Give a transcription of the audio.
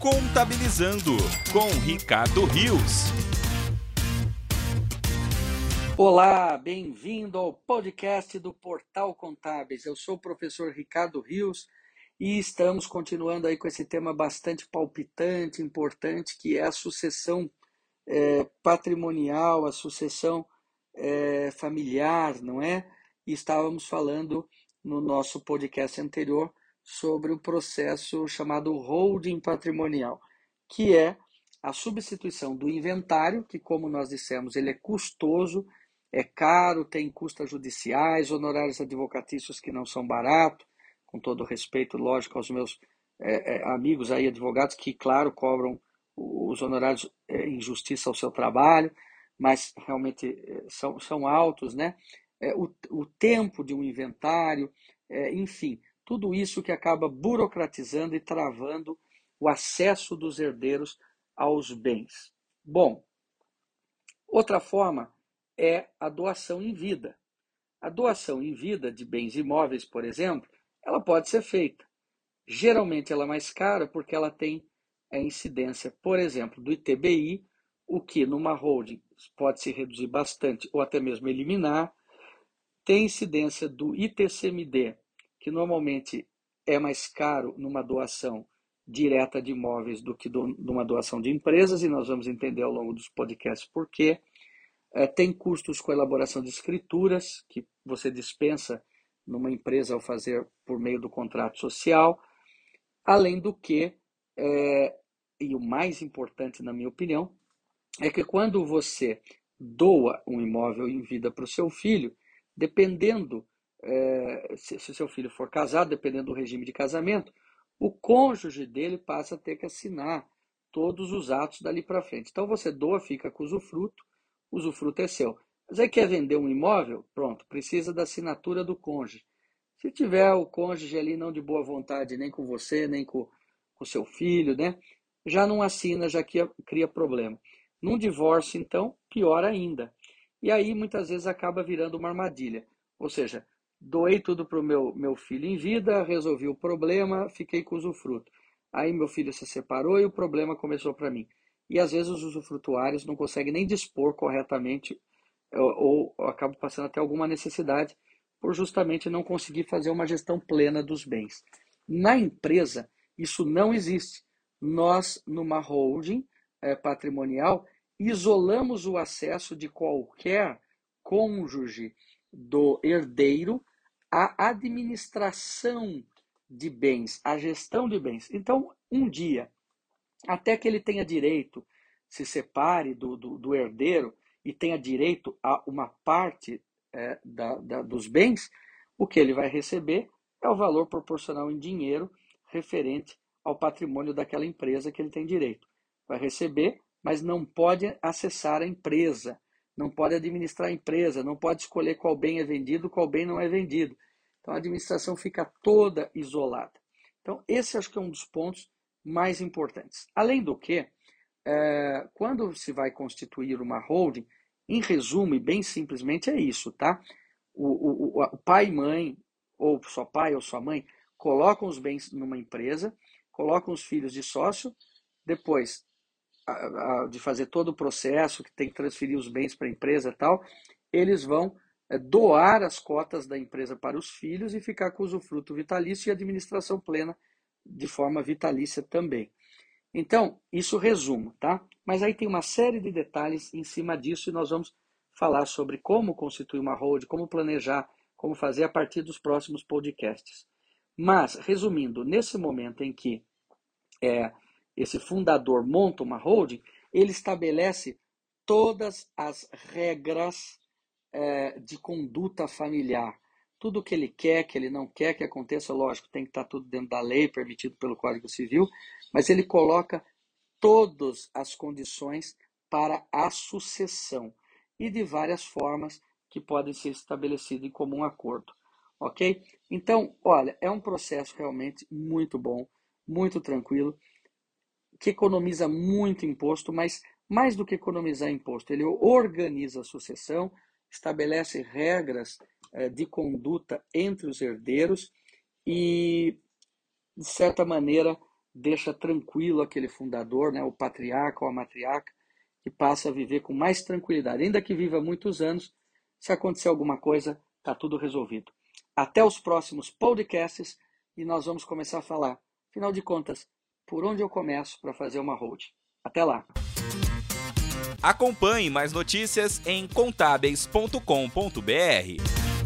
Contabilizando com Ricardo Rios. Olá, bem-vindo ao podcast do Portal Contábeis. Eu sou o professor Ricardo Rios e estamos continuando aí com esse tema bastante palpitante, importante, que é a sucessão é, patrimonial, a sucessão é, familiar, não é? E estávamos falando no nosso podcast anterior sobre o processo chamado holding patrimonial, que é a substituição do inventário, que, como nós dissemos, ele é custoso, é caro, tem custas judiciais, honorários advocatícios que não são baratos, com todo respeito, lógico, aos meus é, é, amigos aí, advogados, que, claro, cobram os honorários é, em justiça ao seu trabalho, mas realmente são, são altos, né? O, o tempo de um inventário, enfim, tudo isso que acaba burocratizando e travando o acesso dos herdeiros aos bens. Bom, outra forma é a doação em vida. A doação em vida de bens imóveis, por exemplo, ela pode ser feita. Geralmente ela é mais cara porque ela tem a incidência, por exemplo, do ITBI, o que numa holding pode se reduzir bastante ou até mesmo eliminar. Tem incidência do ITCMD, que normalmente é mais caro numa doação direta de imóveis do que do, numa doação de empresas, e nós vamos entender ao longo dos podcasts por quê. É, tem custos com elaboração de escrituras, que você dispensa numa empresa ao fazer por meio do contrato social. Além do que, é, e o mais importante na minha opinião, é que quando você doa um imóvel em vida para o seu filho, dependendo é, se, se seu filho for casado, dependendo do regime de casamento, o cônjuge dele passa a ter que assinar todos os atos dali para frente. Então você doa, fica com usufruto, o usufruto é seu. Mas aí quer vender um imóvel? Pronto, precisa da assinatura do cônjuge. Se tiver o cônjuge ali não de boa vontade, nem com você, nem com o seu filho, né? Já não assina, já cria, cria problema. Num divórcio, então, pior ainda. E aí muitas vezes acaba virando uma armadilha. Ou seja, doei tudo para o meu, meu filho em vida, resolvi o problema, fiquei com o usufruto. Aí meu filho se separou e o problema começou para mim. E às vezes os usufrutuários não conseguem nem dispor corretamente ou, ou acabam passando até alguma necessidade por justamente não conseguir fazer uma gestão plena dos bens. Na empresa, isso não existe. Nós, numa holding é, patrimonial, isolamos o acesso de qualquer cônjuge do herdeiro a administração de bens, a gestão de bens. Então, um dia, até que ele tenha direito, se separe do, do, do herdeiro e tenha direito a uma parte é, da, da, dos bens, o que ele vai receber é o valor proporcional em dinheiro referente ao patrimônio daquela empresa que ele tem direito. Vai receber, mas não pode acessar a empresa não pode administrar a empresa, não pode escolher qual bem é vendido, qual bem não é vendido. Então a administração fica toda isolada. Então esse acho que é um dos pontos mais importantes. Além do que, é, quando se vai constituir uma holding, em resumo e bem simplesmente é isso, tá? O, o, o pai e mãe, ou só pai ou sua mãe, colocam os bens numa empresa, colocam os filhos de sócio, depois de fazer todo o processo, que tem que transferir os bens para a empresa e tal, eles vão é, doar as cotas da empresa para os filhos e ficar com usufruto vitalício e administração plena de forma vitalícia também. Então, isso resumo, tá? Mas aí tem uma série de detalhes em cima disso e nós vamos falar sobre como constituir uma hold, como planejar, como fazer a partir dos próximos podcasts. Mas, resumindo, nesse momento em que é, esse fundador monta uma holding, ele estabelece todas as regras é, de conduta familiar. Tudo que ele quer, que ele não quer que aconteça, lógico, tem que estar tudo dentro da lei, permitido pelo Código Civil, mas ele coloca todas as condições para a sucessão e de várias formas que podem ser estabelecidas em comum acordo. Ok? Então, olha, é um processo realmente muito bom, muito tranquilo que economiza muito imposto, mas mais do que economizar imposto, ele organiza a sucessão, estabelece regras eh, de conduta entre os herdeiros e, de certa maneira, deixa tranquilo aquele fundador, né, o patriarca ou a matriarca, que passa a viver com mais tranquilidade. Ainda que viva muitos anos, se acontecer alguma coisa, está tudo resolvido. Até os próximos podcasts e nós vamos começar a falar, afinal de contas, por onde eu começo para fazer uma hold. Até lá! Acompanhe mais notícias em contábeis.com.br.